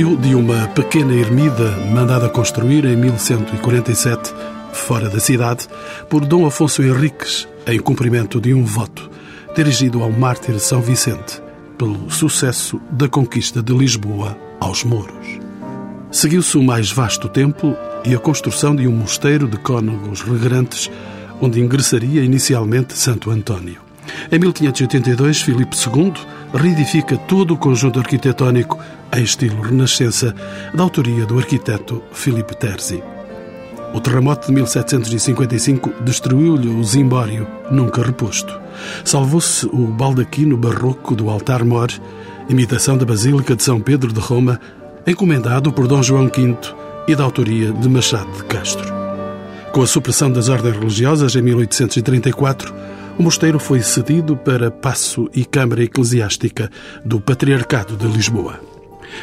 Partiu de uma pequena ermida mandada construir em 1147, fora da cidade, por Dom Afonso Henriques, em cumprimento de um voto dirigido ao mártir São Vicente, pelo sucesso da conquista de Lisboa aos mouros. Seguiu-se o mais vasto templo e a construção de um mosteiro de cônegos regrantes, onde ingressaria inicialmente Santo António. Em 1582, Filipe II reedifica todo o conjunto arquitetónico em estilo renascença, da autoria do arquiteto Filipe Terzi. O terremoto de 1755 destruiu-lhe o zimbório, nunca reposto. Salvou-se o baldaquino barroco do altar-mor, imitação da Basílica de São Pedro de Roma, encomendado por Dom João V e da autoria de Machado de Castro. Com a supressão das ordens religiosas em 1834, o mosteiro foi cedido para passo e câmara eclesiástica do Patriarcado de Lisboa.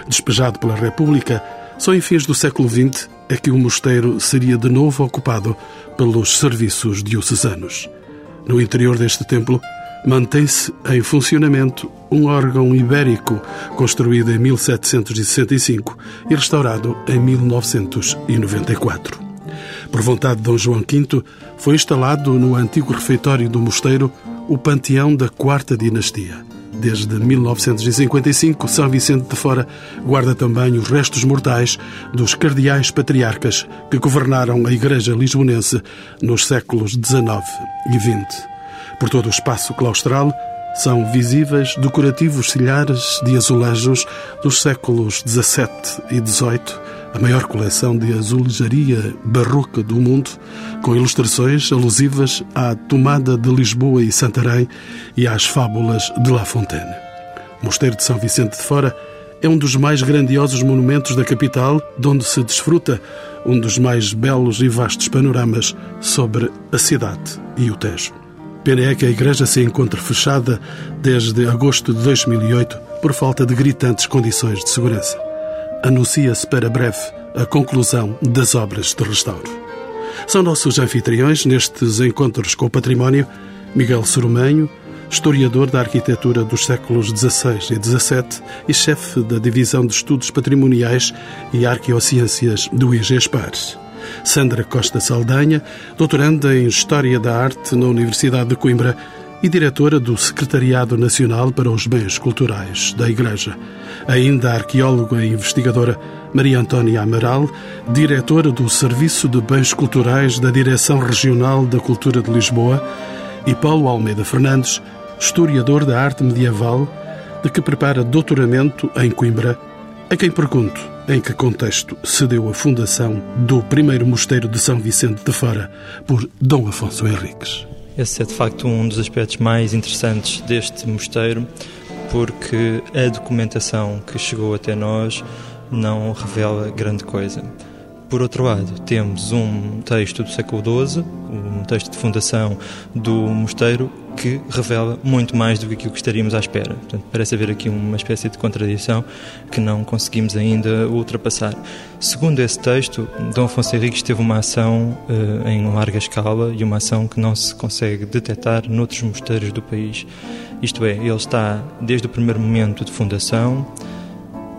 Despejado pela República, só em fins do século XX é que o mosteiro seria de novo ocupado pelos serviços diocesanos. No interior deste templo, mantém-se em funcionamento um órgão ibérico construído em 1765 e restaurado em 1994. Por vontade de Dom João V, foi instalado no antigo refeitório do mosteiro o panteão da quarta dinastia. Desde 1955, São Vicente de Fora guarda também os restos mortais dos cardeais patriarcas que governaram a Igreja Lisbonense nos séculos XIX e XX. Por todo o espaço claustral são visíveis decorativos silhares de azulejos dos séculos XVII e XVIII, a maior coleção de azulejaria barroca do mundo, com ilustrações alusivas à tomada de Lisboa e Santarém e às fábulas de La Fontaine. O Mosteiro de São Vicente de Fora é um dos mais grandiosos monumentos da capital, de onde se desfruta um dos mais belos e vastos panoramas sobre a cidade e o Tejo. Pena é que a igreja se encontra fechada desde agosto de 2008 por falta de gritantes condições de segurança. Anuncia-se para breve a conclusão das obras de restauro. São nossos anfitriões nestes encontros com o património Miguel Sorumenho, historiador da arquitetura dos séculos XVI e XVII e chefe da Divisão de Estudos Patrimoniais e Arqueociências do IGESPAR. Sandra Costa Saldanha, doutoranda em História da Arte na Universidade de Coimbra e diretora do Secretariado Nacional para os Bens Culturais da Igreja. Ainda a arqueóloga e investigadora Maria Antônia Amaral, diretora do Serviço de Bens Culturais da Direção Regional da Cultura de Lisboa, e Paulo Almeida Fernandes, historiador da arte medieval, de que prepara doutoramento em Coimbra, a quem pergunto em que contexto se deu a fundação do primeiro mosteiro de São Vicente de Fora por Dom Afonso Henriques. Esse é de facto um dos aspectos mais interessantes deste mosteiro, porque a documentação que chegou até nós não revela grande coisa. Por outro lado, temos um texto do século XII, um texto de fundação do mosteiro, que revela muito mais do que aquilo que estaríamos à espera. Portanto, parece haver aqui uma espécie de contradição que não conseguimos ainda ultrapassar. Segundo esse texto, Dom Afonso Henriques teve uma ação uh, em larga escala e uma ação que não se consegue detectar noutros mosteiros do país. Isto é, ele está desde o primeiro momento de fundação,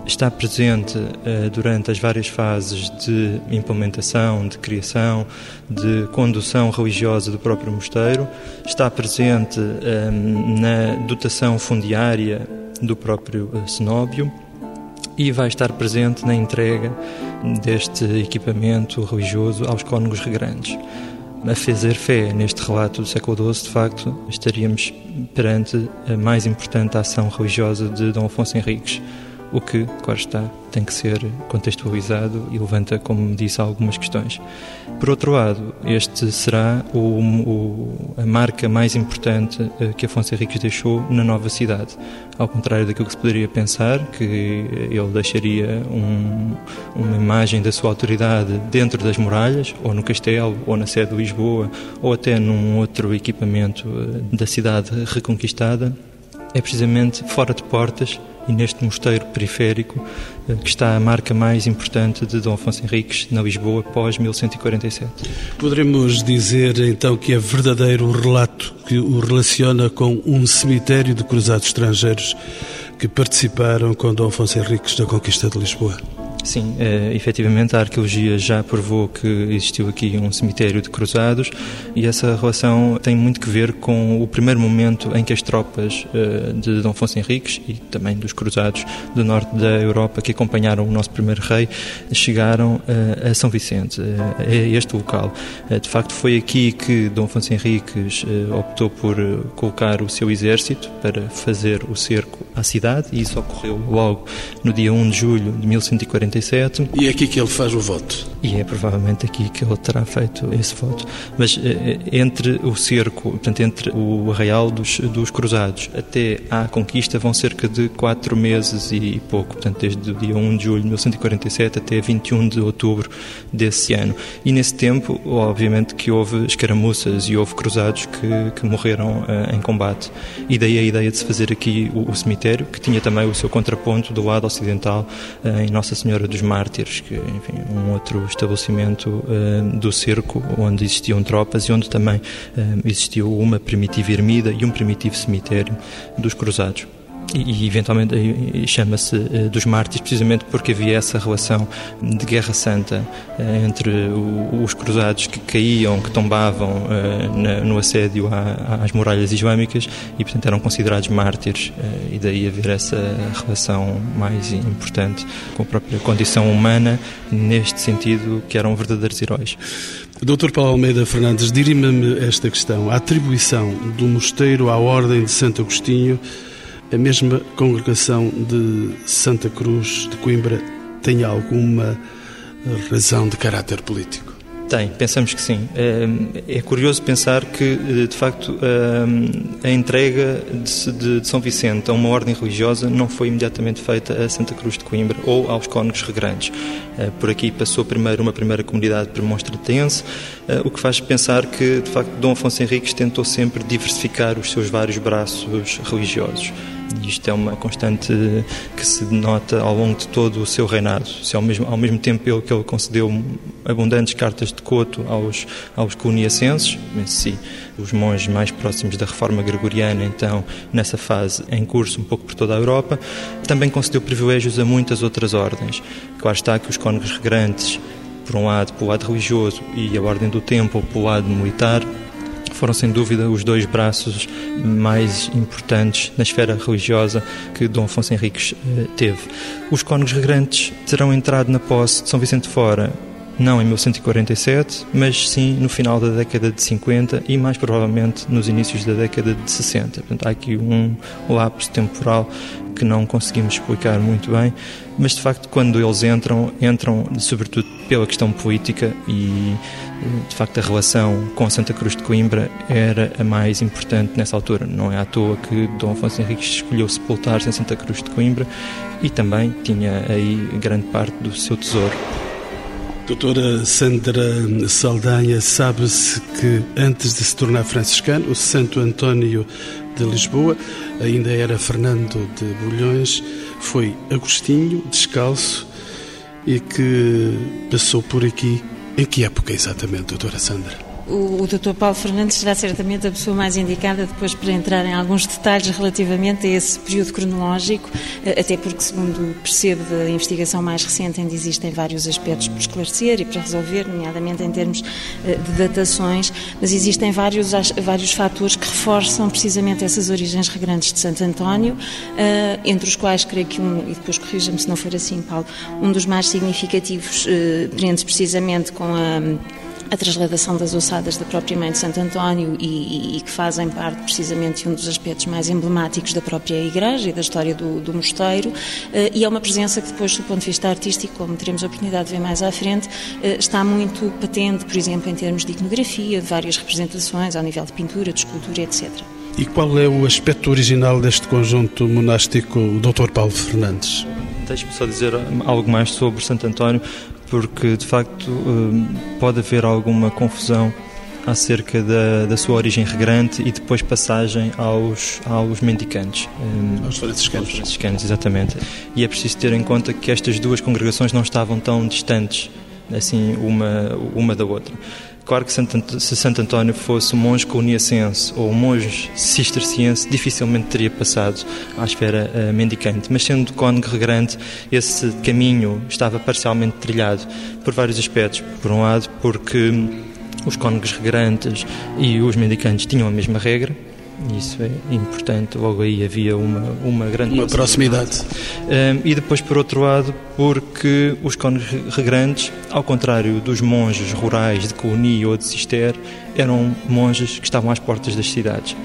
está presente uh, durante as várias fases de implementação, de criação, de condução religiosa do próprio mosteiro, está presente uh, na dotação fundiária do próprio uh, cenóbio e vai estar presente na entrega deste equipamento religioso aos cônegos regrantes. A fazer fé neste relato do século XII, de facto, estaríamos perante a mais importante ação religiosa de Dom Afonso Henriques o que, claro está, tem que ser contextualizado e levanta, como disse, algumas questões. Por outro lado, este será o, o, a marca mais importante eh, que Afonso Henriques deixou na nova cidade. Ao contrário daquilo que se poderia pensar, que ele deixaria um, uma imagem da sua autoridade dentro das muralhas, ou no castelo, ou na sede de Lisboa, ou até num outro equipamento eh, da cidade reconquistada, é precisamente fora de portas e neste mosteiro periférico eh, que está a marca mais importante de Dom Afonso Henriques na Lisboa pós 1147. Poderemos dizer então que é verdadeiro o relato que o relaciona com um cemitério de cruzados estrangeiros que participaram com Dom Afonso Henriques na conquista de Lisboa? Sim, é, efetivamente a arqueologia já provou que existiu aqui um cemitério de cruzados e essa relação tem muito que ver com o primeiro momento em que as tropas é, de Dom Afonso Henriques e também dos cruzados do norte da Europa que acompanharam o nosso primeiro rei chegaram é, a São Vicente, é, este local. De facto foi aqui que Dom Afonso Henriques optou por colocar o seu exército para fazer o cerco à cidade e isso ocorreu logo no dia 1 de julho de 1140 47. E é aqui que ele faz o voto? E é provavelmente aqui que ele terá feito esse voto. Mas eh, eh, entre o cerco, portanto, entre o arraial dos, dos Cruzados até à conquista vão cerca de quatro meses e pouco, portanto, desde o dia 1 de julho de 1147 até 21 de outubro desse ano. E nesse tempo, obviamente, que houve escaramuças e houve cruzados que, que morreram uh, em combate. E daí a ideia de se fazer aqui o, o, cemitério, que tinha também o seu contraponto do lado ocidental, uh, em Nossa Senhora dos Mártires, que, enfim, um outro estabelecimento uh, do cerco onde existiam tropas e onde também uh, existiu uma primitiva ermida e um primitivo cemitério dos cruzados e, eventualmente chama-se uh, dos mártires precisamente porque havia essa relação de guerra santa uh, entre os cruzados que caíam, que tombavam na, no assédio às muralhas islâmicas e portanto eram considerados mártires e daí haver essa relação mais importante com a própria condição humana neste sentido que eram verdadeiros heróis. Dr. Paulo Almeida Fernandes, dirima-me esta questão. A atribuição do mosteiro à Ordem de Santo Agostinho a mesma congregação de Santa Cruz de Coimbra tem alguma razão de caráter político? Tem, pensamos que sim. É, é curioso pensar que, eh, de facto, a entrega de São Vicente a uma ordem religiosa não foi imediatamente feita a Santa Cruz de Coimbra ou aos cônegos regrantes. Eh, por aqui passou primeiro uma primeira comunidade premonstratense, eh, o que faz pensar que, de facto, Dom Afonso Henriques tentou sempre diversificar os seus vários braços religiosos. Isto é uma constante que se denota ao longo de todo o seu reinado. Se ao mesmo, ao mesmo tempo ele, que ele concedeu abundantes cartas de coto aos, aos cuniacenses, si, os monges mais próximos da reforma gregoriana, então, nessa fase em curso um pouco por toda a Europa, também concedeu privilégios a muitas outras ordens. Claro está que os cônegos regrantes, por um lado, pelo lado religioso, e a Ordem do Templo, pelo lado militar, foram sem dúvida os dois braços mais importantes na esfera religiosa que Dom Afonso Henriques eh, teve. Os cônegos regrantes terão entrado na posse de São Vicente Fora não em 1147, mas sim no final da década de 50 e mais provavelmente nos inícios da década de 60. Portanto, há aqui um lapso temporal que não conseguimos explicar muito bem, mas de facto quando eles entram, entram sobretudo pela questão política e de facto a relação com Santa Cruz de Coimbra era a mais importante nessa altura. Não é à toa que Dom Afonso Henriques escolheu sepultar-se em Santa Cruz de Coimbra e também tinha aí grande parte do seu tesouro. Doutora Sandra Saldanha, sabe-se que antes de se tornar franciscano, o Santo António de Lisboa ainda era Fernando de Bulhões, foi Agostinho, descalço, e que passou por aqui. Em que época exatamente, doutora Sandra? O, o Dr. Paulo Fernandes será certamente a pessoa mais indicada depois para entrar em alguns detalhes relativamente a esse período cronológico, eh, até porque, segundo percebo da investigação mais recente, ainda existem vários aspectos por esclarecer e para resolver, nomeadamente em termos eh, de datações, mas existem vários, vários fatores que reforçam precisamente essas origens regrantes de Santo António, eh, entre os quais creio que um, e depois corrija-me se não for assim, Paulo, um dos mais significativos prende-se precisamente com a a transladação das ossadas da própria mãe de Santo António e, e, e, que fazem parte precisamente de um dos aspectos mais emblemáticos da própria igreja e da história do, do mosteiro uh, e é uma presença que depois do ponto de vista artístico, como teremos a oportunidade de ver mais à frente, uh, está muito patente, por exemplo, em termos de iconografia, de várias representações ao nível de pintura, de escultura, etc. E qual é o aspecto original deste conjunto monástico, Dr. Paulo Fernandes? Deixe-me só dizer algo mais sobre Santo António porque de facto hum, pode haver alguma confusão acerca da, da sua origem regrante e depois passagem aos, aos mendicantes. Um, aos franciscanos. Aos franciscanos, exatamente. E é preciso ter em conta que estas duas congregações não estavam tão distantes assim uma, uma da outra. Claro que se Santo António fosse um monge coniacense ou um monge cisterciense, dificilmente teria passado à esfera uh, mendicante. Mas sendo cônego regrante, esse caminho estava parcialmente trilhado por vários aspectos. Por um lado, porque os cônegos regrantes e os mendicantes tinham a mesma regra, isso é importante, logo aí havia uma, uma grande uma proximidade. Um, e depois, por outro lado, porque os cônegos regrantes, ao contrário dos monges rurais de Couni ou de Cister, eram monges que estavam às portas das cidades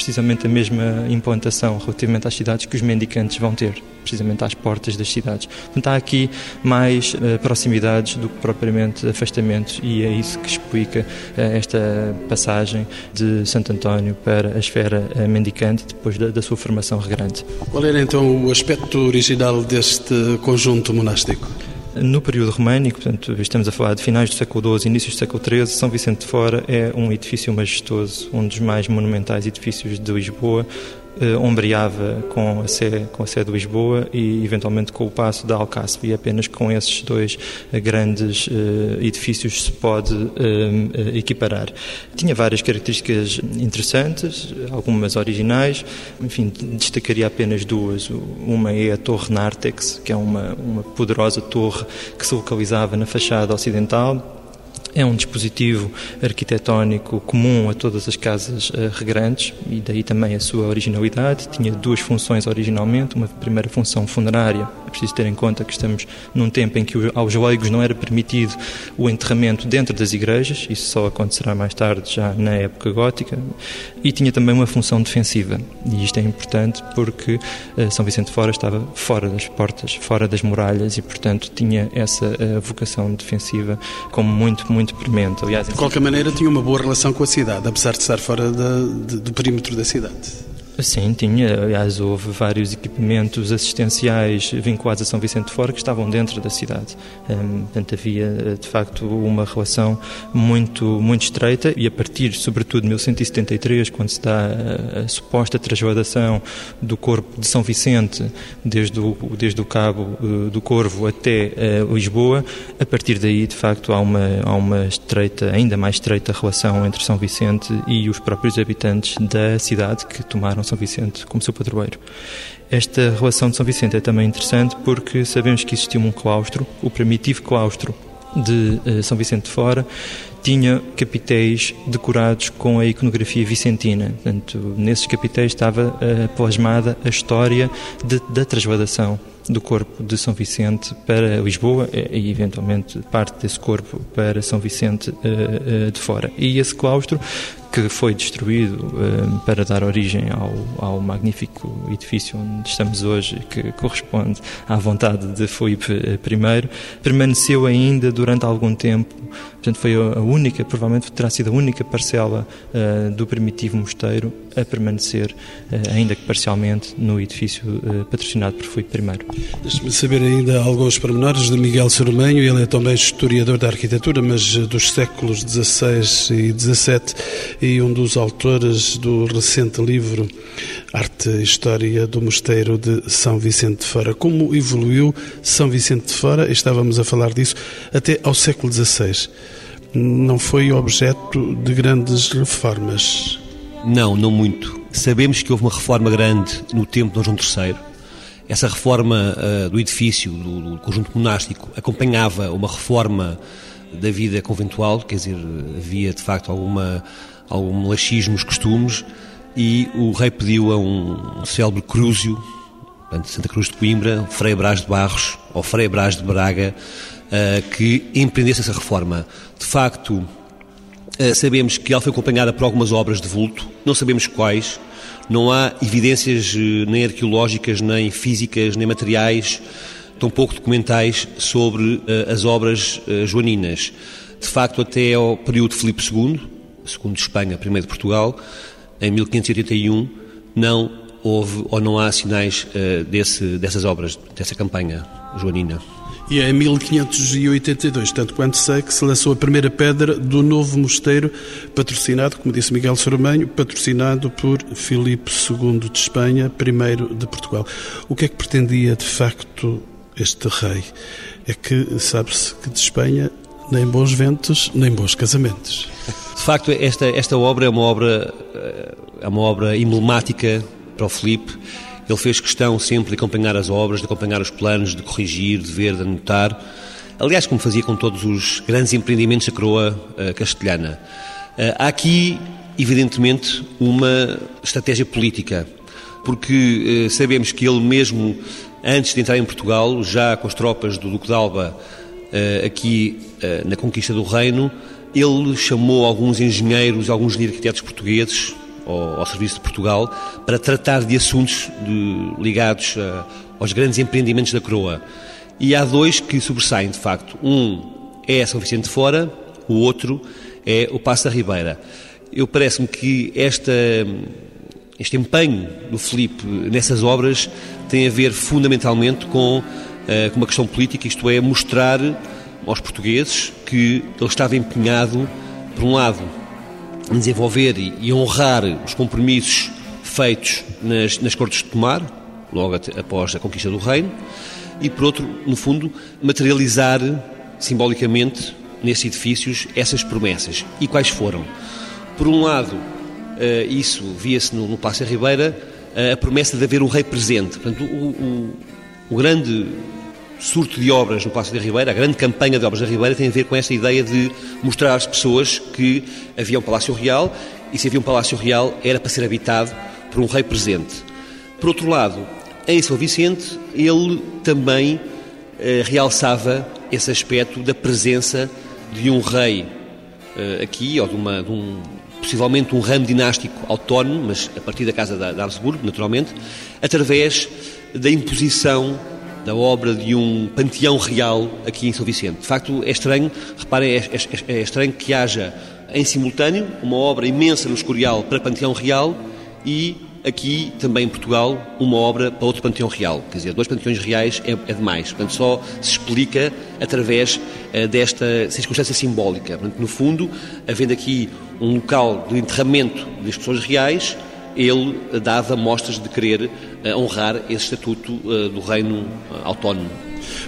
precisamente a mesma implantação relativamente às cidades que os mendicantes vão ter, precisamente às portas das cidades. Portanto, há aqui mais uh, proximidades do que propriamente afastamentos e é isso que explica uh, esta passagem de Santo António para a esfera uh, mendicante depois da, da sua formação regrante. Qual era então o aspecto original deste conjunto monástico? No período românico, portanto, estamos a falar de finais do século XII, inícios do século XIII, São Vicente de Fora é um edifício majestoso, um dos mais monumentais edifícios de Lisboa, uh, ombreava com a, Sé, com a Sé de Lisboa e eventualmente com o Passo da Alcácer e apenas com esses dois uh, grandes uh, edifícios se pode equiparar. Tinha várias características interessantes, algumas originais, enfim, destacaria apenas duas. Uma é a Torre Nartex, que é uma, uma poderosa torre que se localizava na fachada ocidental é um dispositivo arquitetónico comum a todas as casas uh, regrantes e daí também a sua originalidade. Tinha duas funções originalmente, uma primeira função funerária. É preciso ter em conta que estamos num tempo em que aos leigos não era permitido o enterramento dentro das igrejas, isso só acontecerá mais tarde, já na época gótica, e tinha também uma função defensiva. E isto é importante porque uh, São Vicente Fora estava fora das portas, fora das muralhas e, portanto, tinha essa uh, vocação defensiva como muito, muito muito premente. Aliás, de qualquer maneira, tinha uma boa relação com a cidade, apesar de estar fora da, de, do perímetro da cidade. Sim, tinha. Aliás, houve vários equipamentos assistenciais vinculados a São Vicente de Fora que estavam dentro da cidade. Um, portanto, havia, de facto, uma relação muito, muito estreita e a partir, sobretudo, de 1173, quando se dá a, a suposta trasladação do corpo de São Vicente desde o, desde o Cabo uh, do Corvo até Lisboa, a partir daí, de facto, há uma, há uma estreita, ainda mais estreita relação entre São Vicente e os próprios habitantes da cidade que tomaram são Vicente como seu padroeiro. Esta relação de São Vicente é também interessante porque sabemos que existia um claustro, o primitivo claustro de uh, São Vicente de Fora, tinha capitéis decorados com a iconografia vicentina. Portanto, nesses capitéis estava uh, plasmada a história de, da transladação do corpo de São Vicente para Lisboa e, eventualmente, parte desse corpo para São Vicente uh, de Fora. E esse claustro que foi destruído um, para dar origem ao, ao magnífico edifício onde estamos hoje, que corresponde à vontade de Filipe I, permaneceu ainda durante algum tempo. Portanto, foi a única, provavelmente terá sido a única parcela uh, do primitivo mosteiro a permanecer, uh, ainda que parcialmente, no edifício uh, patrocinado por Filipe I. Deixe-me saber ainda alguns pormenores de Miguel Soromenho. Ele é também historiador da arquitetura, mas dos séculos XVI e XVII e um dos autores do recente livro Arte e História do Mosteiro de São Vicente de Fora. Como evoluiu São Vicente de Fora, estávamos a falar disso, até ao século XVI. Não foi objeto de grandes reformas? Não, não muito. Sabemos que houve uma reforma grande no tempo de Dom João III. Essa reforma uh, do edifício, do, do conjunto monástico, acompanhava uma reforma da vida conventual, quer dizer, havia de facto alguma algum laxismo nos costumes e o rei pediu a um célebre crúzio, de Santa Cruz de Coimbra, Frei Brás de Barros ou Frei Brás de Braga, uh, que empreendesse essa reforma. De facto, uh, sabemos que ela foi acompanhada por algumas obras de vulto, não sabemos quais, não há evidências uh, nem arqueológicas, nem físicas, nem materiais, tampouco documentais sobre as obras joaninas. De facto, até ao período de Filipe II, segundo Espanha, primeiro de Portugal, em 1581 não houve ou não há sinais uh, desse, dessas obras, dessa campanha joanina. E é em 1582, tanto quanto sei, que se lançou a primeira pedra do novo mosteiro, patrocinado, como disse Miguel Soromenho, patrocinado por Filipe II de Espanha, primeiro de Portugal. O que é que pretendia, de facto, este rei? É que sabe-se que de Espanha nem bons ventos, nem bons casamentos. De facto, esta, esta obra é uma obra, eh, é uma obra emblemática para o Filipe ele fez questão sempre de acompanhar as obras, de acompanhar os planos, de corrigir, de ver, de anotar. Aliás, como fazia com todos os grandes empreendimentos da coroa uh, castelhana. Uh, há aqui, evidentemente, uma estratégia política, porque sabemos que ele mesmo, antes de entrar em Portugal, já com as tropas do Duque de Alba aqui na conquista do reino, ele chamou alguns engenheiros, alguns arquitetos portugueses, ao, ao Serviço de Portugal para tratar de assuntos de, ligados a, aos grandes empreendimentos da coroa. E há dois que sobressaem, de facto. Um é São Vicente Fora, o outro é o Passo da Ribeira. Eu parece-me que esta, este empenho do Filipe nessas obras tem a ver fundamentalmente com, uh, com uma questão política, isto é, mostrar aos portugueses que ele estava empenhado, por um lado, desenvolver e honrar os compromissos feitos nas, nas Cortes de Tomar, logo após a conquista do reino, e por outro, no fundo, materializar simbolicamente nesses edifícios essas promessas. E quais foram? Por um lado, eh, isso via-se no, no Palácio Ribeira, a promessa de haver um rei presente. Portanto, o, o, o grande surto de obras no Palácio da Ribeira, a grande campanha de obras da Ribeira tem a ver com esta ideia de mostrar às pessoas que havia um Palácio Real e se havia um Palácio Real era para ser habitado por um rei presente. Por outro lado, em São Vicente, ele também eh, realçava esse aspecto da presença de um rei eh, aqui, ou de, uma, de um, possivelmente um ramo dinástico autónomo, mas a partir da Casa de Habsburgo, naturalmente, através da imposição da obra de um panteão real aqui em São Vicente. De facto, é estranho, reparem, é, é, é estranho que haja em simultâneo uma obra imensa no Escorial para panteão real e aqui também em Portugal uma obra para outro panteão real. Quer dizer, dois panteões reais é, é demais. Portanto, só se explica através uh, desta circunstância simbólica. Portanto, no fundo, havendo aqui um local de enterramento das pessoas reais, ele dava mostras de querer eh, honrar esse estatuto eh, do reino eh, autónomo.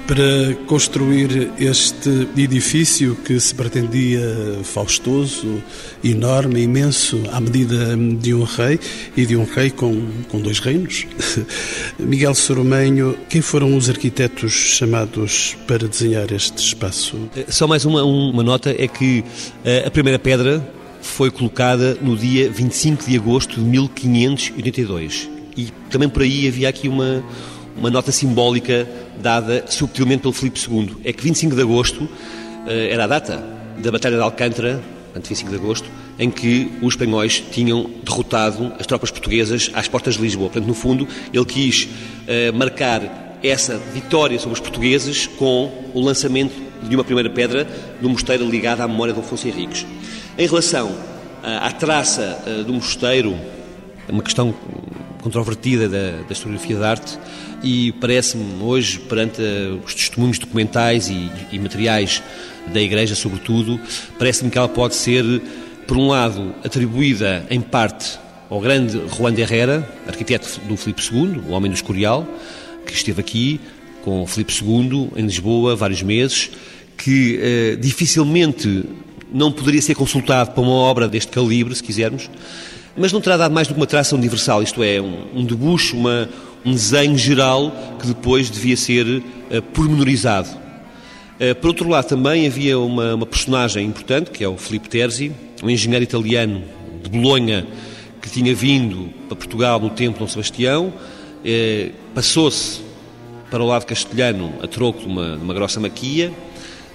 Para construir este edifício que se pretendia faustoso, enorme, imenso, à medida de um rei e de um rei com, com dois reinos, Miguel Soromenho, quem foram os arquitetos chamados para desenhar este espaço? Só mais uma, uma nota: é que a primeira pedra foi colocada no dia 25 de agosto de 1582. E também por aí havia aqui uma, uma nota simbólica dada subtilmente pelo Filipe II. É que 25 de agosto eh, era a data da Batalha de Alcântara, portanto 25 de agosto, em que os espanhóis tinham derrotado as tropas portuguesas às portas de Lisboa. Portanto, no fundo, ele quis uh, marcar essa vitória sobre os portugueses com o lançamento de uma primeira pedra no mosteiro ligado à memória de Afonso Henriques. Em relação à traça eh, do mosteiro, é uma questão controvertida da, da historiografia da arte e parece-me hoje, perante eh, os testemunhos documentais e, e materiais da Igreja, sobretudo, parece-me que ela pode ser, por um lado, atribuída em parte ao grande Juan de Herrera, arquiteto do Filipe II, o homem do Escorial, que esteve aqui com Filipe II em Lisboa vários meses, que eh, dificilmente não poderia ser consultado para uma obra deste calibre, se quisermos, mas não terá dado mais do que uma traça universal, isto é, um, um debuxo, uma, um desenho geral que depois devia ser uh, pormenorizado. Uh, por outro lado, também havia uma, uma, personagem importante, que é o Filipe Terzi, um engenheiro italiano de Bolonha, que tinha vindo para Portugal no tempo de Dom Sebastião, uh, passou-se para o lado castelhano a troco de uma, de uma grossa maquia,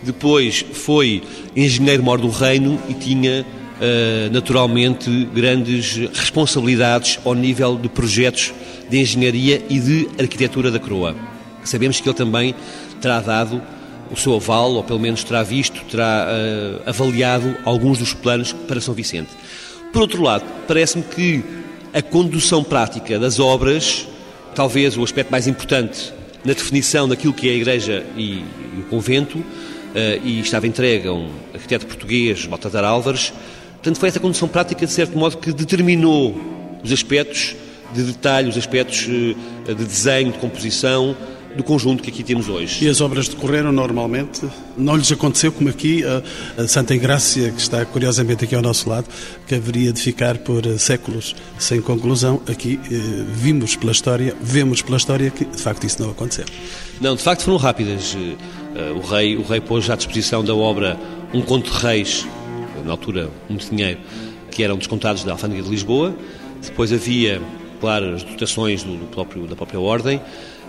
depois foi engenheiro-mor do reino e tinha uh, naturalmente grandes responsabilidades ao nível de projetos de engenharia e de arquitetura da coroa. Sabemos que ele também terá dado o seu aval, ou pelo menos terá visto, terá uh, avaliado alguns dos planos para São Vicente. Por outro lado, parece-me que a condução prática das obras, talvez o aspecto mais importante na definição daquilo que é a igreja e, e o convento, e estava entregue a um arquiteto português, Baltazar Álvares. Portanto, foi essa condição prática, de certo modo, que determinou os aspectos de detalhe, os aspectos de desenho, de composição, do conjunto que aqui temos hoje. E as obras decorreram normalmente? Não lhes aconteceu como aqui, a, Santa Engrácia, que está curiosamente aqui ao nosso lado, que haveria de ficar por eh, séculos sem conclusão. Aqui eh, vimos pela história, vemos pela história que de facto isso não aconteceu. Não, de facto foram rápidas. Eh, o rei, o rei pôs à disposição da obra um conto de reis, na altura muito dinheiro, que eram descontados da Alfândega de Lisboa. Depois havia, claro, as dotações do, do próprio, da própria ordem.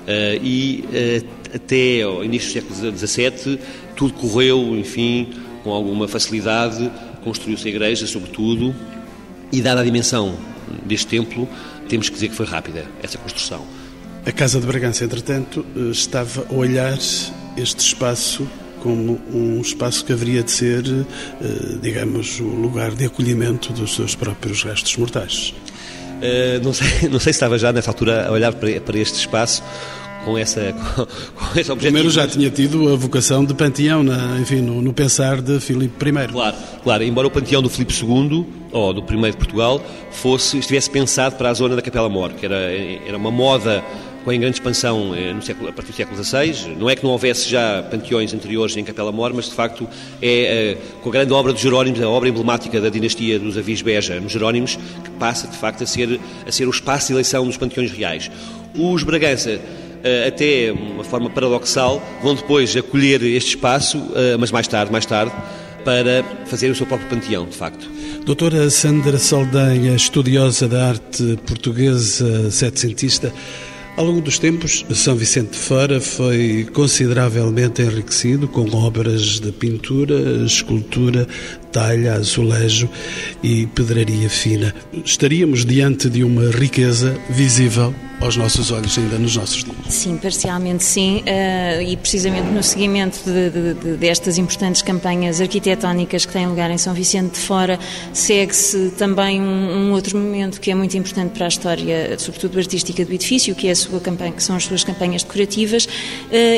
Uh, e uh, até ao início do século XVII tudo correu, enfim, com alguma facilidade, construiu-se a igreja, sobretudo, e dada a dimensão deste templo, temos que dizer que foi rápida essa construção. A Casa de Bragança, entretanto, eh, estava a olhar este espaço como um espaço que haveria de ser, digamos, o lugar de acolhimento dos seus próprios restos mortais. Uh, não, sei, não sei se estava já nessa altura a olhar para, este espaço com, essa, com, com esse objetivo. Primeiro já tinha tido a vocação de panteão, na, enfim, no, no, pensar de Filipe I. Claro, claro, embora o panteão do Filipe II, ou do primeiro de Portugal, fosse, estivesse pensado para a zona da Capela Mor, que era, era uma moda com em grande expansão eh, século, a partir do século XVI. Não é que não houvesse já panteões anteriores em Capela Mor, mas de facto é eh, com a grande obra de Jerónimos, a obra emblemática da dinastia dos Avis Beja, nos Jerónimos, que passa de facto a ser, a ser o espaço de eleição dos panteões reais. Os Bragança eh, até uma forma paradoxal, vão depois acolher este espaço, mas mais tarde, mais tarde, para fazer o seu próprio panteão, de facto. Doutora Sandra Saldanha, estudiosa da arte portuguesa setecentista, ao longo dos tempos, São Vicente de Fora foi consideravelmente enriquecido com obras de pintura, escultura, talha, azulejo e pedraria fina. Estaríamos diante de uma riqueza visível aos nossos olhos ainda nos nossos dias. Sim, parcialmente sim, uh, e precisamente no seguimento de, de, de, destas importantes campanhas arquitetónicas que têm lugar em São Vicente de Fora, segue-se também um, um, outro momento que é muito importante para a história, sobretudo artística do edifício, que é a sua campanha, que são as suas campanhas decorativas uh,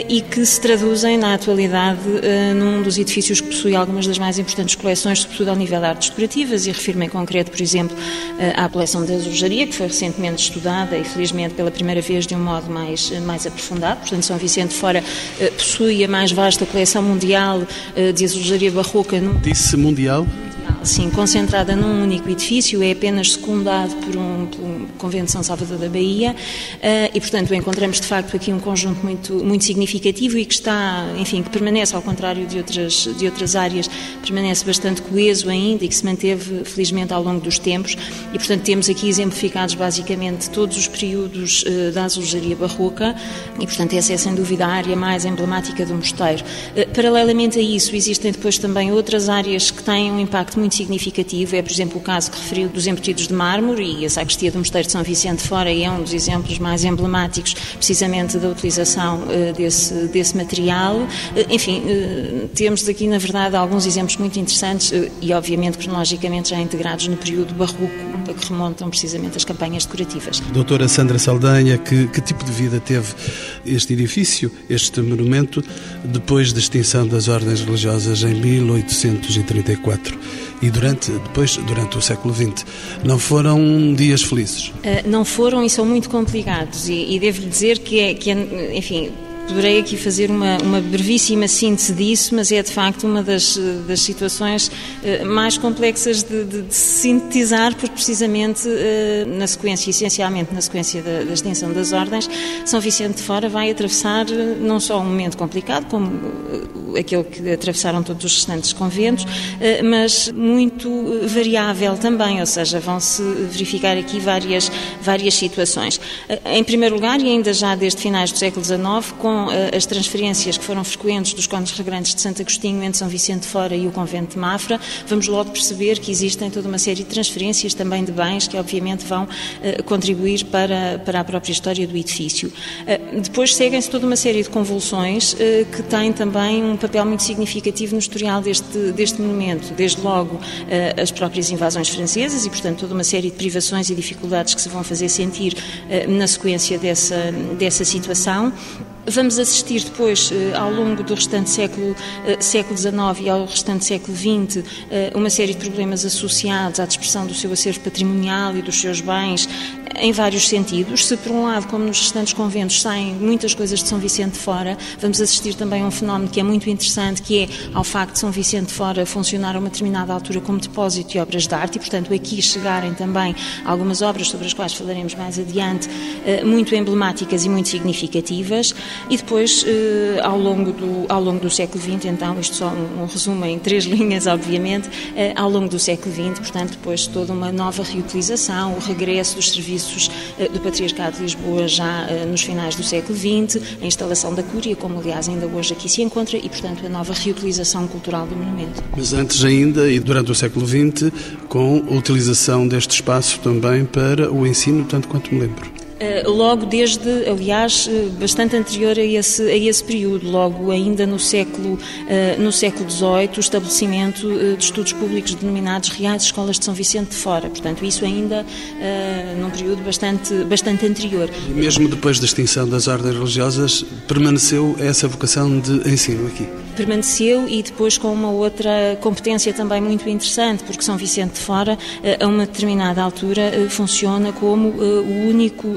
e que se traduzem na atualidade uh, num dos edifícios que possui algumas das mais importantes coleções, sobretudo ao nível de artes decorativas, e refiro-me em concreto, por exemplo, à coleção de azulejaria, que foi recentemente estudada e felizmente pela primeira vez de um modo mais, mais aprofundado. Portanto, São Vicente Fora eh, possui a mais vasta coleção mundial eh, de azulejaria barroca. Disse mundial? sim, concentrada num único edifício, é apenas secundado por um, por um convento de São Salvador da Bahia uh, e, portanto, encontramos de facto aqui um conjunto muito, muito significativo e que está, enfim, que permanece, ao contrário de outras, de outras áreas, permanece bastante coeso ainda e que se manteve, felizmente, ao longo dos tempos e, portanto, temos aqui exemplificados basicamente todos os períodos uh, da azulejaria barroca e, portanto, essa é sem dúvida a área mais emblemática do mosteiro. Uh, paralelamente a isso, existem depois também outras áreas que têm um impacto muito significativo é, por exemplo, o caso que referiu dos embutidos de mármore e a sacristia do Mosteiro de São Vicente Fora é um dos exemplos mais emblemáticos precisamente da utilização uh, desse, desse material. Enfim, temos aqui, na verdade, alguns exemplos muito interessantes e, obviamente, cronologicamente já integrados no período barroco, a que remontam precisamente as campanhas decorativas. Doutora Sandra Saldanha, que, que tipo de vida teve este edifício, este monumento, depois da extinção das ordens religiosas em 1834? e durante depois durante o século XX não foram dias felizes uh, não foram e são muito complicados e, e devo dizer que é, que é enfim poderei aqui fazer uma, uma brevíssima síntese disso, mas é de facto uma das, das situações eh, mais complexas de, de, de sintetizar, porque precisamente eh, na sequência, essencialmente na sequência da, da, extinção das ordens, São Vicente de Fora vai atravessar eh, não só um momento complicado, como aquele que atravessaram todos os restantes conventos, mas muito variável também, ou seja, vão-se verificar aqui várias, várias situações. Em primeiro lugar, e ainda já desde finais do século XIX, com uh, as transferências que foram frequentes dos contos regrantes de Santo Agostinho entre São Vicente Fora e o convento de Mafra, vamos logo perceber que existem toda uma série de transferências também de bens que obviamente vão uh, contribuir para, para a própria história do edifício. Uh, depois seguem-se toda uma série de convulsões que têm também um papel muito significativo no historial deste, deste monumento, desde logo as próprias invasões francesas e, portanto, toda uma série de privações e dificuldades que se vão fazer sentir na sequência dessa, dessa situação. Vamos assistir depois, eh, ao longo do restante século, eh, século XIX e ao restante século XX, eh, uma série de problemas associados à dispersão do seu acervo patrimonial e dos seus bens, em vários sentidos. Se, por um lado, como nos restantes conventos, saem muitas coisas de São Vicente de Fora, vamos assistir também a um fenómeno que é muito interessante, que é ao facto de São Vicente de Fora funcionar a uma determinada altura como depósito de obras de arte e, portanto, aqui chegarem também algumas obras sobre as quais falaremos mais adiante, muito emblemáticas e muito significativas. E depois, eh, ao longo do, ao longo do século XX, então, isto só um, um resumo em três linhas, obviamente, eh, ao longo do século XX, portanto, depois toda uma nova reutilização, o regresso dos serviços eh, do Patriarcado de Lisboa já nos finais do século XX, a instalação da Cúria, como aliás ainda hoje aqui se encontra, e, portanto, a nova reutilização cultural do monumento. Mas antes ainda, e durante o século XX, com a utilização deste espaço também para o ensino, tanto quanto me lembro. Eh, logo desde, aliás, eh, bastante anterior a esse, a esse período, logo ainda no século, eh, no século XVIII, o estabelecimento de estudos públicos denominados Reais Escolas de São Vicente de Fora. Portanto, isso ainda num período bastante, bastante anterior. E mesmo depois da extinção das ordens religiosas, permaneceu essa vocação de ensino aqui? Permaneceu e depois com uma outra competência também muito interessante, porque São Vicente de Fora, a uma determinada altura, funciona como o único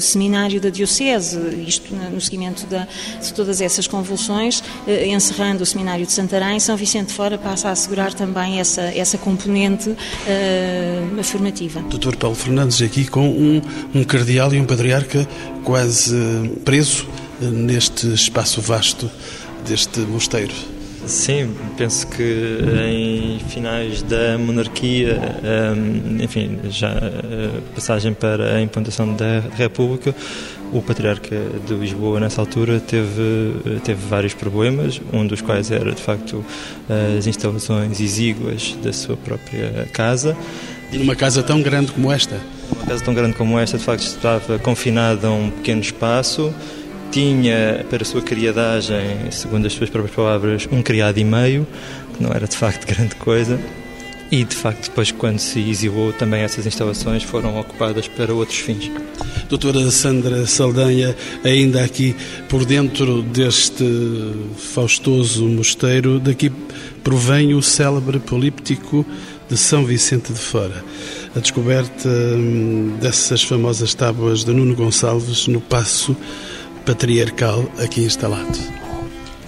seminário da Diocese, isto no seguimento de todas essas convulsões, eh, encerrando o seminário de Santarém, São Vicente de Fora passa a assegurar também essa, essa componente uh, formativa. Doutor Paulo Fernandes, aqui com um, um cardeal e um patriarca quase preso neste espaço vasto deste mosteiro. Sim, penso que em finais da monarquia, hum, enfim, já a passagem para a implantação da República, o patriarca de Lisboa nessa altura teve teve vários problemas, um dos quais era de facto as instalações exíguas da sua própria casa. Numa casa tão grande como esta? Uma casa tão grande como esta, de facto, estava confinada a um pequeno espaço tinha para a sua criadagem, segundo as suas próprias palavras, um criado e meio, que não era de facto grande coisa. E de facto, depois, quando se exilou, também essas instalações foram ocupadas para outros fins. Doutora Sandra Saldanha, ainda aqui por dentro deste faustoso mosteiro, daqui provém o célebre políptico de São Vicente de Fora. A descoberta hum, dessas famosas tábuas de Nuno Gonçalves no Passo patriarcal aqui instalado.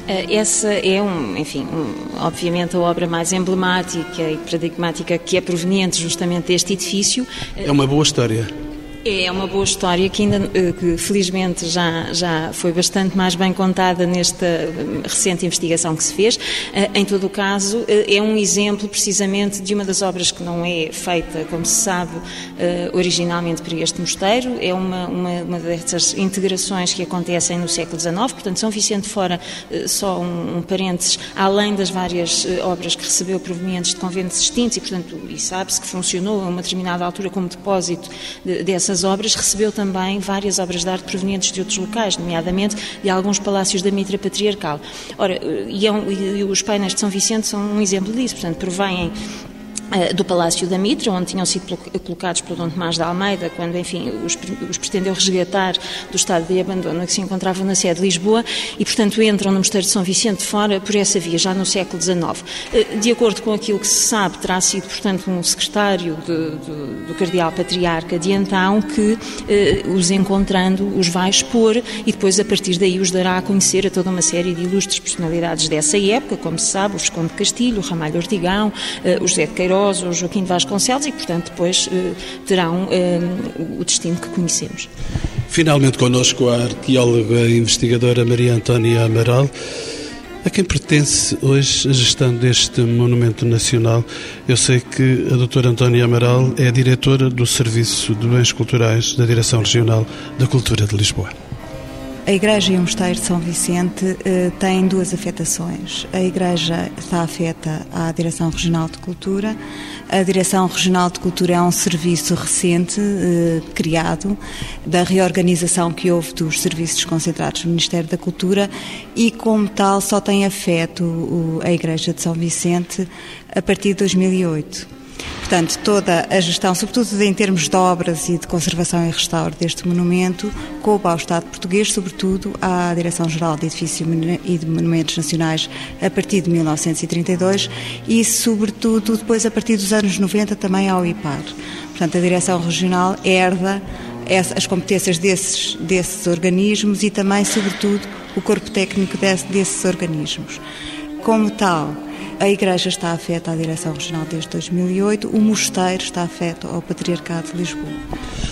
Eh, essa é, um, enfim, um, obviamente a obra mais emblemática e paradigmática que é proveniente justamente deste edifício. É uma boa história. É uma boa história que ainda eh, que felizmente já já foi bastante mais bem contada nesta eh, recente investigação que se fez. Eh, em todo o caso, é um exemplo precisamente de uma das obras que não é feita, como se sabe, originalmente para este mosteiro. É uma uma, uma dessas integrações que acontecem no século XIX. Portanto, São Vicente Fora, só um, um parênteses, além das várias obras que recebeu provenientes de conventos extintos e, portanto, e sabe-se que funcionou a uma determinada altura como depósito dessas obras, recebeu também várias obras de arte provenientes de outros locais, nomeadamente de alguns palácios da Mitra Patriarcal. Ora, e, é um, e os painéis de São Vicente são um exemplo disso, portanto, provêm eh, do Palácio da Mitra, onde tinham sido colocados pelo Dom Tomás de Almeida, quando, enfim, os, os, pretendeu resgatar do estado de abandono que se encontravam na sede de Lisboa e, portanto, entram no Mosteiro de São Vicente fora por essa via, já no século XIX. Eh, de acordo com aquilo que se sabe, terá sido, portanto, um secretário de, de, do Cardeal Patriarca de então que eh, os encontrando os vai expor e depois, a partir daí, os dará a conhecer a toda uma série de ilustres personalidades dessa época, como se sabe, o Visconde de Castilho, o Ramalho Ortigão, o José de Queiroz, Ou Joaquim de Vasconcelos e, portanto, depois eh, terão eh, o destino que conhecemos. Finalmente connosco a arqueóloga e investigadora Maria Antónia Amaral. A quem pertence hoje a gestão deste monumento nacional? Eu sei que a doutora Antónia Amaral é a diretora do Serviço de Bens Culturais da Direção Regional da Cultura de Lisboa. A Igreja e o Mosteiro de São Vicente eh, têm duas afetações. A Igreja está afeta à Direção Regional de Cultura. A Direção Regional de Cultura é um serviço recente eh, criado da reorganização que houve dos serviços concentrados no Ministério da Cultura e, como tal, só tem afeto a Igreja de São Vicente a partir de 2008. Portanto, toda a gestão, sobretudo em termos de obras e de conservação e restauro deste monumento, coube ao Estado português, sobretudo à Direção-Geral de Edifícios e de Monumentos Nacionais a partir de 1932 e, sobretudo, depois a partir dos anos 90 também ao IPAR. Portanto, a Direção Regional herda as competências desses, desses organismos e também, sobretudo, o corpo técnico desses organismos. Como tal, a Igreja está afeta à Direção Regional desde 2008, o Mosteiro está afeto ao Patriarcado de Lisboa.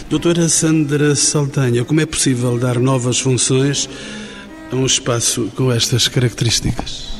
Doutora Sandra Saldanha, como é possível dar novas funções a um espaço com estas características?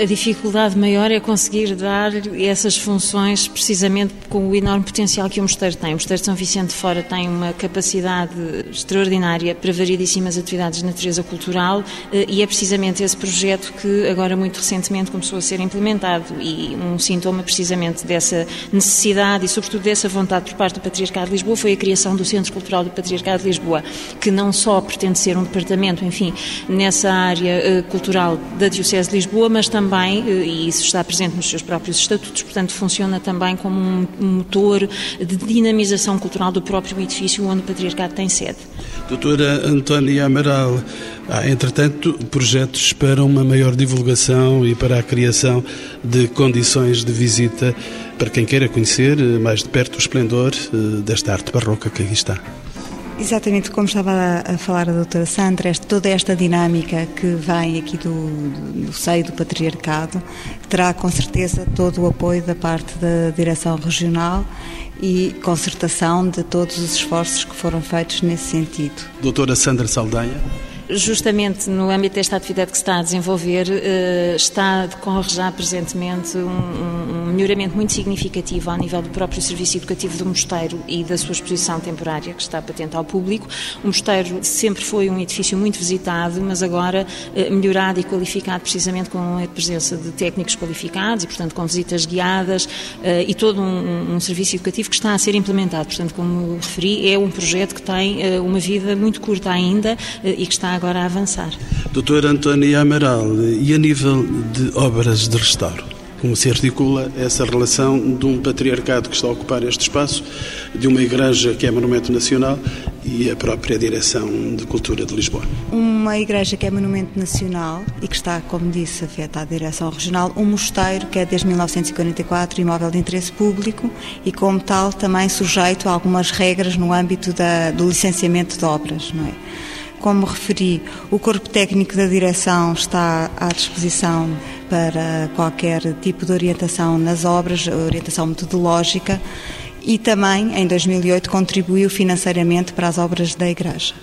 A dificuldade maior é conseguir dar essas funções precisamente com o enorme potencial que o mosteiro tem. O mosteiro de São Vicente de Fora tem uma capacidade extraordinária para variedíssimas atividades de natureza cultural eh, e é precisamente esse projeto que agora muito recentemente começou a ser implementado e um sintoma precisamente dessa necessidade e sobretudo dessa vontade por parte do Patriarcado de Lisboa foi a criação do Centro Cultural do Patriarcado de Lisboa, que não só pretende ser um departamento, enfim, nessa área eh, cultural da Diocese de Lisboa, mas também também, eh, e isso está presente nos seus próprios estatutos, portanto, funciona também como um motor de dinamização cultural do próprio edifício onde o Patriarcado tem sede. Doutora Antónia Amaral, há, entretanto, projetos para uma maior divulgação e para a criação de condições de visita para quem queira conhecer eh, mais de perto o esplendor eh, desta arte barroca que aqui está. Exatamente como estava a falar a doutora Sandra, toda esta dinâmica que vem aqui do, do seio do patriarcado terá com certeza todo o apoio da parte da direção regional e concertação de todos os esforços que foram feitos nesse sentido. Doutora Sandra Saldanha justamente no âmbito desta atividade que se está a desenvolver, eh, está a decorrer já presentemente um, melhoramento muito significativo ao nível do próprio serviço educativo do mosteiro e da sua exposição temporária, que está patente ao público. O mosteiro sempre foi um edifício muito visitado, mas agora eh, melhorado e qualificado precisamente com a presença de técnicos qualificados e, portanto, com visitas guiadas eh, e todo um, um serviço educativo que está a ser implementado. Portanto, como referi, é um projeto que tem uma vida muito curta ainda e que está agora a avançar. Doutor António Amaral, e a nível de obras de restauro? Como se articula essa relação de um patriarcado que está a ocupar este espaço, de uma igreja que é monumento nacional e a própria Direção de Cultura de Lisboa? Uma igreja que é monumento nacional e que está, como disse, afeta à Direção Regional, um mosteiro que é desde 1944 imóvel de interesse público e, como tal, também sujeito a algumas regras no âmbito da, do licenciamento de obras, não é? Como referi, o corpo técnico da direção está à disposição para qualquer tipo de orientação nas obras, orientação metodológica, e também, em 2008, contribuiu financeiramente para as obras da Igreja.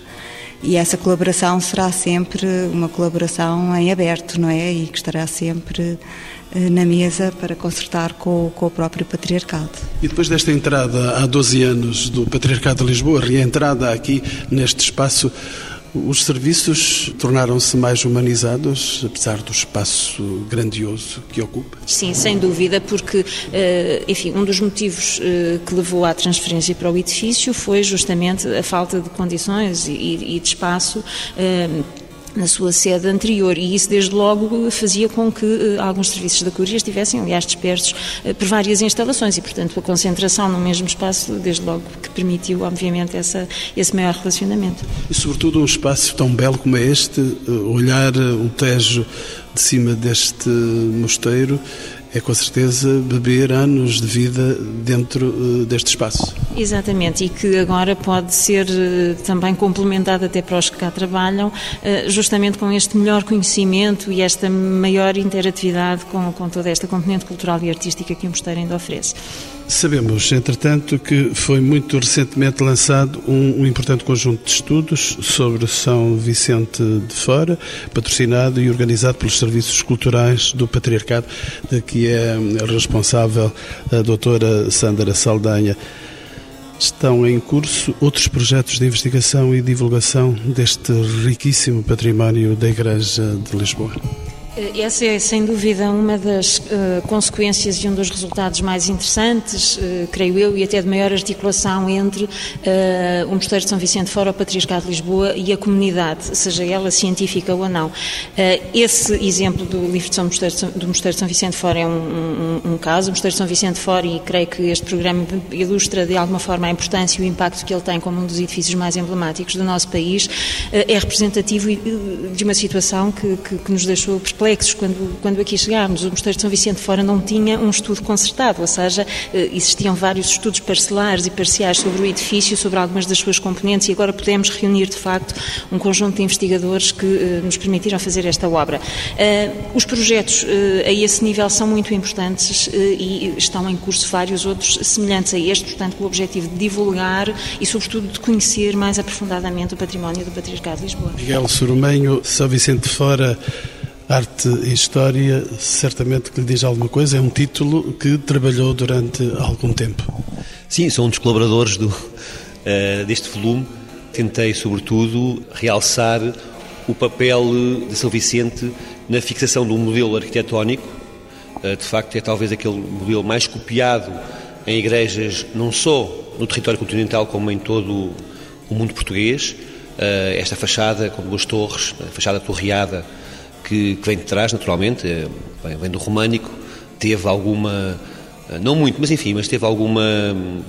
E essa colaboração será sempre uma colaboração em aberto, não é? E que estará sempre eh, na mesa para consertar com, com, o próprio Patriarcado. E depois desta entrada há 12 anos do Patriarcado de Lisboa, reentrada aqui neste espaço, os serviços tornaram-se mais humanizados, apesar do espaço grandioso que ocupa? Sim, sem dúvida, porque, eh, enfim, um dos motivos eh, que levou à transferência para o edifício foi justamente a falta de condições e de espaço eh, na sua sede anterior e isso desde logo fazia com que uh, alguns serviços da Curia estivessem, aliás, dispersos uh, por várias instalações e, portanto, a concentração no mesmo espaço, desde logo que permitiu, obviamente, essa, esse maior relacionamento. E, sobretudo, um espaço tão belo como é este, uh, olhar o Tejo de cima deste mosteiro é com certeza beber anos de vida dentro uh, deste espaço. Exatamente, e que agora pode ser uh, também complementado até para os que cá trabalham, uh, justamente com este melhor conhecimento e esta maior interatividade com, com toda esta componente cultural e artística que o mosteiro ainda oferece. Sabemos, entretanto, que foi muito recentemente lançado um, um, importante conjunto de estudos sobre São Vicente de Fora, patrocinado e organizado pelos Serviços Culturais do Patriarcado, de que é responsável a doutora Sandra Saldanha. Estão em curso outros projetos de investigação e divulgação deste riquíssimo património da Igreja de Lisboa. Eh, essa é, sem dúvida, uma das uh, consequências e um dos resultados mais interessantes, uh, creio eu, e até de maior articulação entre uh, o Mosteiro de São Vicente Fora, o Patriarcado de Lisboa e a comunidade, seja ela científica ou não. esse exemplo do livro de São Mosteiro, do Mosteiro de São Vicente Fora é um, um, um, caso. O Mosteiro de São Vicente Fora, e creio que este programa ilustra de alguma forma a importância e o impacto que ele tem como um dos edifícios mais emblemáticos do nosso país, é representativo de uma situação que, que, que nos deixou perplexos complexos quando, quando aqui chegámos. O Mosteiro de São Vicente Fora não tinha um estudo concertado, ou seja, eh, existiam vários estudos parcelares e parciais sobre o edifício, sobre algumas das suas componentes e agora podemos reunir, de facto, um conjunto de investigadores que eh, nos permitiram fazer esta obra. Eh, os projetos a esse nível são muito importantes e estão em curso vários outros semelhantes a este, portanto, com o objetivo de divulgar e, sobretudo, de conhecer mais aprofundadamente o património do Patriarcado de Lisboa. Miguel Sorumenho, São Vicente Fora Arte e História, certamente que lhe diz alguma coisa, é um título que trabalhou durante algum tempo. Sim, sou um dos colaboradores do, uh, deste volume. Tentei, sobretudo, realçar o papel de São Vicente na fixação de um modelo arquitetónico. Uh, de facto, é talvez aquele modelo mais copiado em igrejas, não só no território continental, como em todo o mundo português. Uh, esta fachada com duas torres, a fachada torreada, que, que vem de trás, naturalmente, é, vem do românico, teve alguma, eh, não muito, mas enfim, mas teve alguma hum,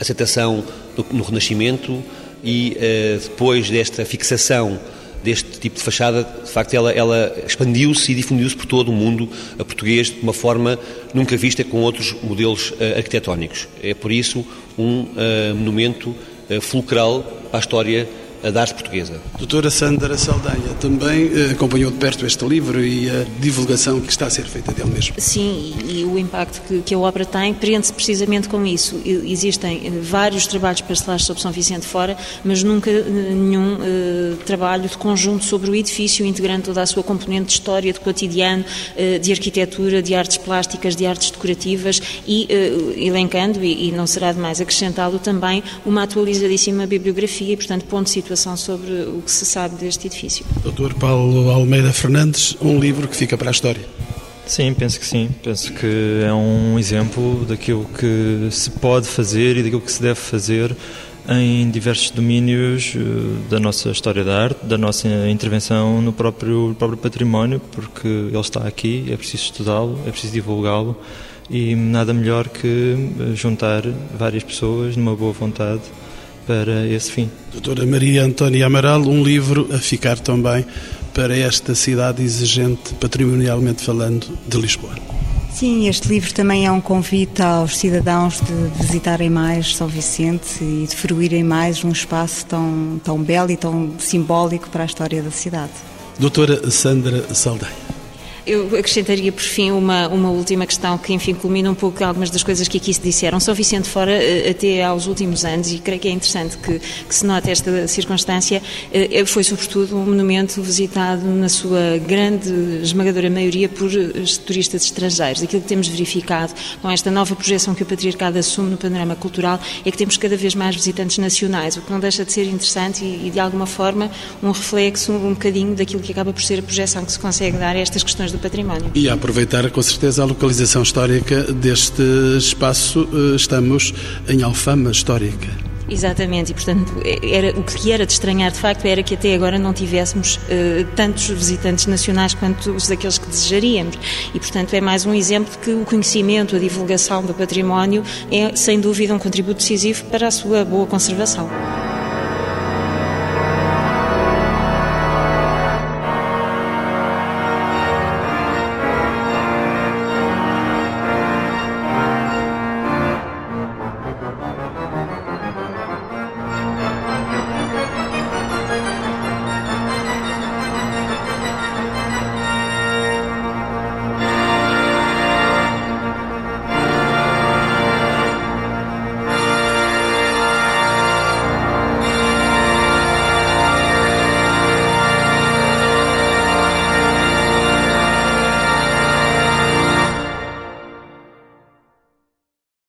aceitação no, no Renascimento e uh, depois desta fixação deste tipo de fachada, de facto, ela, ela expandiu-se e difundiu-se por todo o mundo a português de uma forma nunca vista com outros modelos uh, arquitetónicos. É por isso um uh, monumento fulcral para a história da arte portuguesa. Doutora Sandra Saldanha também eh, acompanhou de perto este livro e a divulgação que está a ser feita dele mesmo. Sim, e, o impacto que, que a obra tem prende-se precisamente com isso. Existem eh, vários trabalhos parcelares sobre São Vicente fora, mas nunca eh, nenhum uh, trabalho de conjunto sobre o edifício, integrando toda a sua componente de história, de cotidiano, uh, de arquitetura, de artes plásticas, de artes decorativas e uh, elencando, e, e não será demais acrescentá-lo também, uma atualizadíssima bibliografia e, portanto, ponto situação sobre o que se sabe deste edifício. Doutor Paulo Almeida Fernandes, um livro que fica para a história. Sim, penso que sim. Penso que é um exemplo daquilo que se pode fazer e daquilo que se deve fazer em diversos domínios eh, da nossa história da arte, da nossa intervenção no próprio, próprio património, porque ele está aqui, é preciso estudá-lo, é preciso divulgá-lo e nada melhor que eh, juntar várias pessoas numa boa vontade para esse fim. Doutora Maria Antónia Amaral, um livro a ficar também para esta cidade exigente, patrimonialmente falando, de Lisboa. Sim, este livro também é um convite aos cidadãos de visitarem mais São Vicente e de fruírem mais um espaço tão, tão belo e tão simbólico para a história da cidade. Doutora Sandra Saldanha. Eu acrescentaria, por fim, uma, uma última questão que, enfim, culmina um pouco algumas das coisas que aqui se disseram. São Vicente Fora, eh, até aos últimos anos, e creio que é interessante que, que se note esta circunstância, eh, foi sobretudo um monumento visitado na sua grande, esmagadora maioria por eh, turistas estrangeiros. Aquilo que temos verificado com esta nova projeção que o Patriarcado assume no panorama cultural é que temos cada vez mais visitantes nacionais, o que não deixa de ser interessante e, e de alguma forma, um reflexo um bocadinho daquilo que acaba por ser a projeção que se consegue dar a estas questões do do património. E a aproveitar com certeza a localização histórica deste espaço, eh, estamos em Alfama Histórica. Exatamente, e portanto era, o que era de estranhar de facto era que até agora não tivéssemos uh, tantos visitantes nacionais quanto os daqueles que desejaríamos. E portanto é mais um exemplo de que o conhecimento, a divulgação do património é sem dúvida um contributo decisivo para a sua boa conservação.